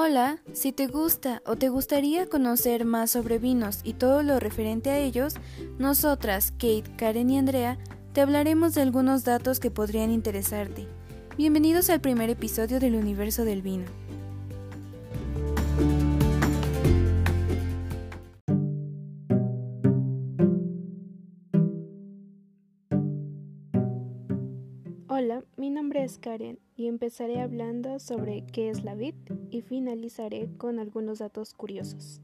Hola, si te gusta o te gustaría conocer más sobre vinos y todo lo referente a ellos, nosotras, Kate, Karen y Andrea, te hablaremos de algunos datos que podrían interesarte. Bienvenidos al primer episodio del universo del vino. Karen y empezaré hablando sobre qué es la vid y finalizaré con algunos datos curiosos.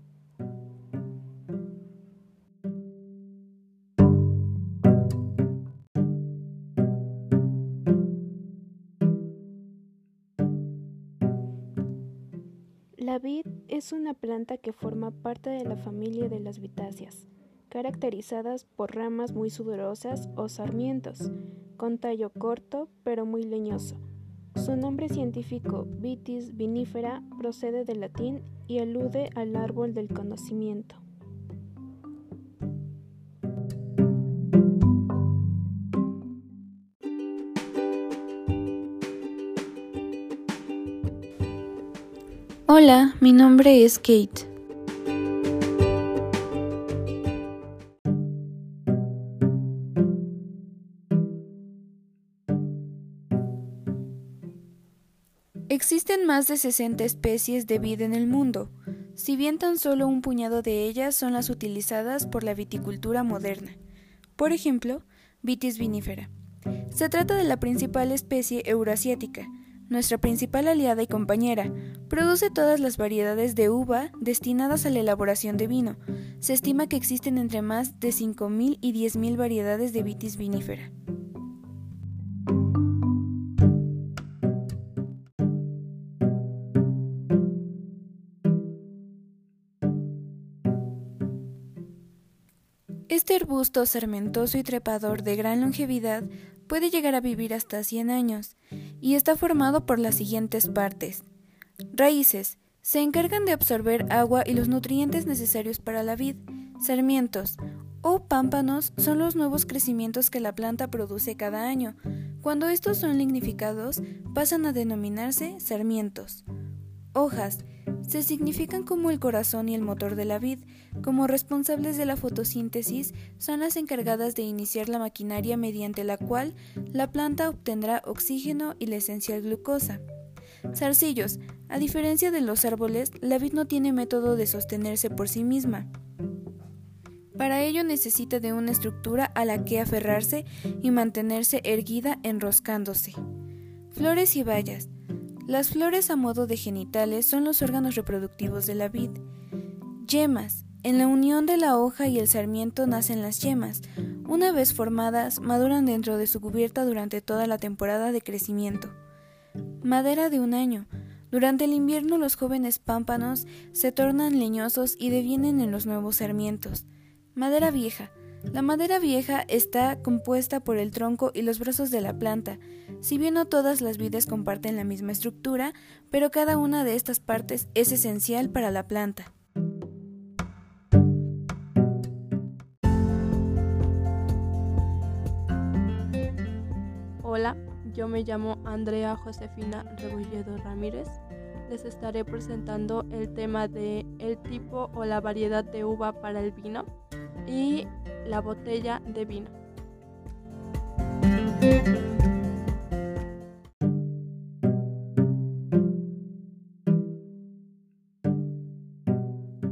La vid es una planta que forma parte de la familia de las vitáceas, caracterizadas por ramas muy sudorosas o sarmientos, con tallo corto pero muy leñoso. Su nombre científico, Vitis vinifera, procede del latín y alude al árbol del conocimiento. Hola, mi nombre es Kate. Existen más de 60 especies de vid en el mundo, si bien tan solo un puñado de ellas son las utilizadas por la viticultura moderna. Por ejemplo, Vitis vinifera. Se trata de la principal especie euroasiática, nuestra principal aliada y compañera. Produce todas las variedades de uva destinadas a la elaboración de vino. Se estima que existen entre más de 5.000 y 10.000 variedades de Vitis vinifera. Arbusto sermentoso y trepador de gran longevidad puede llegar a vivir hasta 100 años y está formado por las siguientes partes. Raíces. Se encargan de absorber agua y los nutrientes necesarios para la vid. Sarmientos o pámpanos son los nuevos crecimientos que la planta produce cada año. Cuando estos son lignificados, pasan a denominarse sarmientos. Hojas se significan como el corazón y el motor de la vid. Como responsables de la fotosíntesis, son las encargadas de iniciar la maquinaria mediante la cual la planta obtendrá oxígeno y la esencial glucosa. Zarcillos. A diferencia de los árboles, la vid no tiene método de sostenerse por sí misma. Para ello necesita de una estructura a la que aferrarse y mantenerse erguida enroscándose. Flores y bayas. Las flores a modo de genitales son los órganos reproductivos de la vid. Yemas. En la unión de la hoja y el sarmiento nacen las yemas. Una vez formadas, maduran dentro de su cubierta durante toda la temporada de crecimiento. Madera de un año. Durante el invierno los jóvenes pámpanos se tornan leñosos y devienen en los nuevos sarmientos. Madera vieja. La madera vieja está compuesta por el tronco y los brazos de la planta. Si bien no todas las vides comparten la misma estructura, pero cada una de estas partes es esencial para la planta. Hola, yo me llamo Andrea Josefina Rebolledo Ramírez. Les estaré presentando el tema de el tipo o la variedad de uva para el vino y la botella de vino.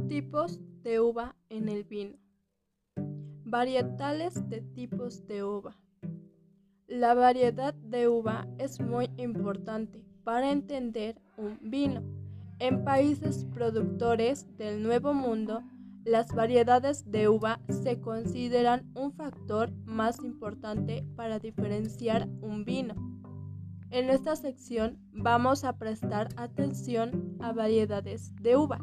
Tipos de uva en el vino. Varietales de tipos de uva. La variedad de uva es muy importante para entender un vino. En países productores del Nuevo Mundo, las variedades de uva se consideran un factor más importante para diferenciar un vino. En esta sección vamos a prestar atención a variedades de uva.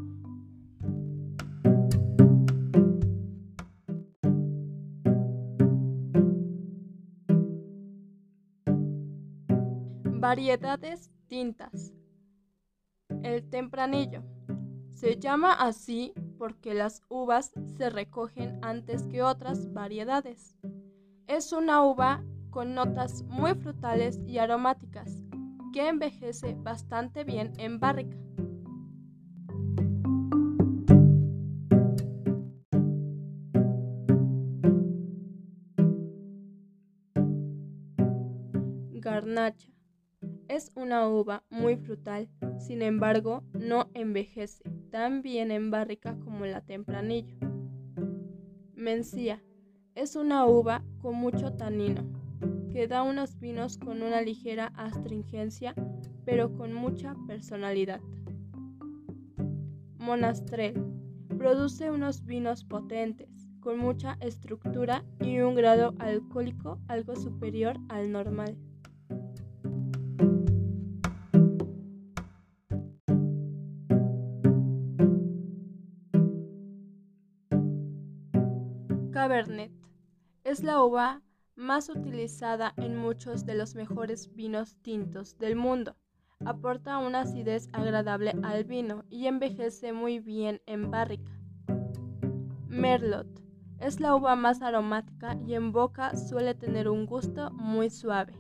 Variedades tintas. El tempranillo. Se llama así porque las uvas se recogen antes que otras variedades. Es una uva con notas muy frutales y aromáticas, que envejece bastante bien en barrica. Garnacha. Es una uva muy frutal, sin embargo no envejece tan bien en barrica como la tempranillo. Mencía. Es una uva con mucho tanino, que da unos vinos con una ligera astringencia, pero con mucha personalidad. Monastrell. Produce unos vinos potentes, con mucha estructura y un grado alcohólico algo superior al normal. Cabernet es la uva más utilizada en muchos de los mejores vinos tintos del mundo. Aporta una acidez agradable al vino y envejece muy bien en barrica. Merlot es la uva más aromática y en boca suele tener un gusto muy suave.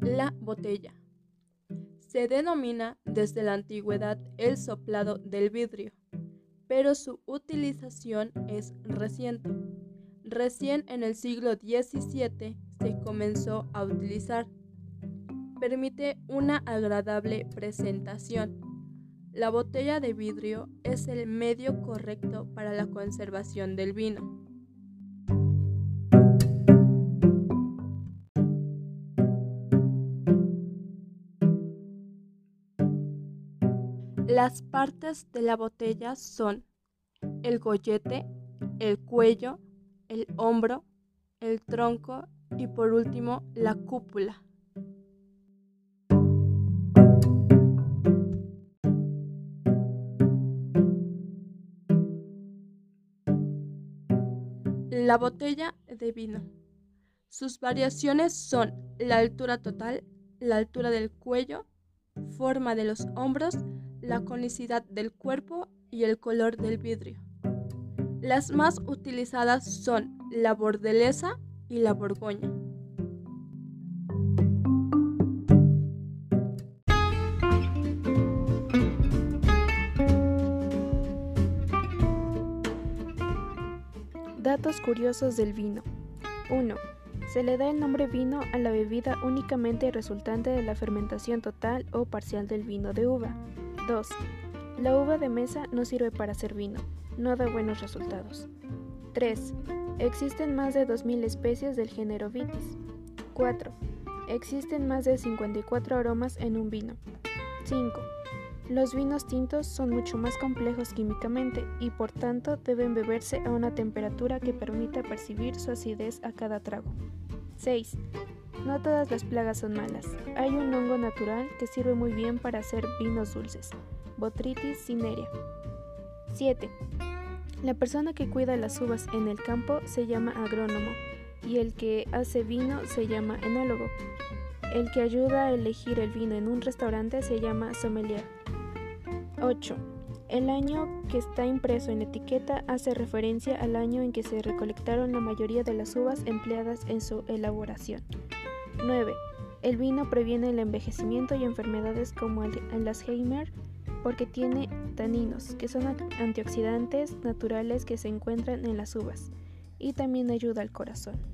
La botella. Se denomina desde la antigüedad el soplado del vidrio, pero su utilización es reciente. Recién en el siglo XVII se comenzó a utilizar. Permite una agradable presentación. La botella de vidrio es el medio correcto para la conservación del vino. Las partes de la botella son el gollete, el cuello, el hombro, el tronco y por último la cúpula. La botella de vino. Sus variaciones son la altura total, la altura del cuello, forma de los hombros, la conicidad del cuerpo y el color del vidrio. Las más utilizadas son la bordelesa y la borgoña. Datos curiosos del vino. 1. Se le da el nombre vino a la bebida únicamente resultante de la fermentación total o parcial del vino de uva. 2. La uva de mesa no sirve para hacer vino, no da buenos resultados. 3. Existen más de 2.000 especies del género Vitis. 4. Existen más de 54 aromas en un vino. 5. Los vinos tintos son mucho más complejos químicamente y por tanto deben beberse a una temperatura que permita percibir su acidez a cada trago. 6. No todas las plagas son malas. Hay un hongo natural que sirve muy bien para hacer vinos dulces. Botrytis cinerea. 7. La persona que cuida las uvas en el campo se llama agrónomo y el que hace vino se llama enólogo. El que ayuda a elegir el vino en un restaurante se llama sommelier. 8. El año que está impreso en la etiqueta hace referencia al año en que se recolectaron la mayoría de las uvas empleadas en su elaboración. 9. El vino previene el envejecimiento y enfermedades como el, Alzheimer porque tiene taninos, que son antioxidantes naturales que se encuentran en las uvas, y también ayuda al corazón.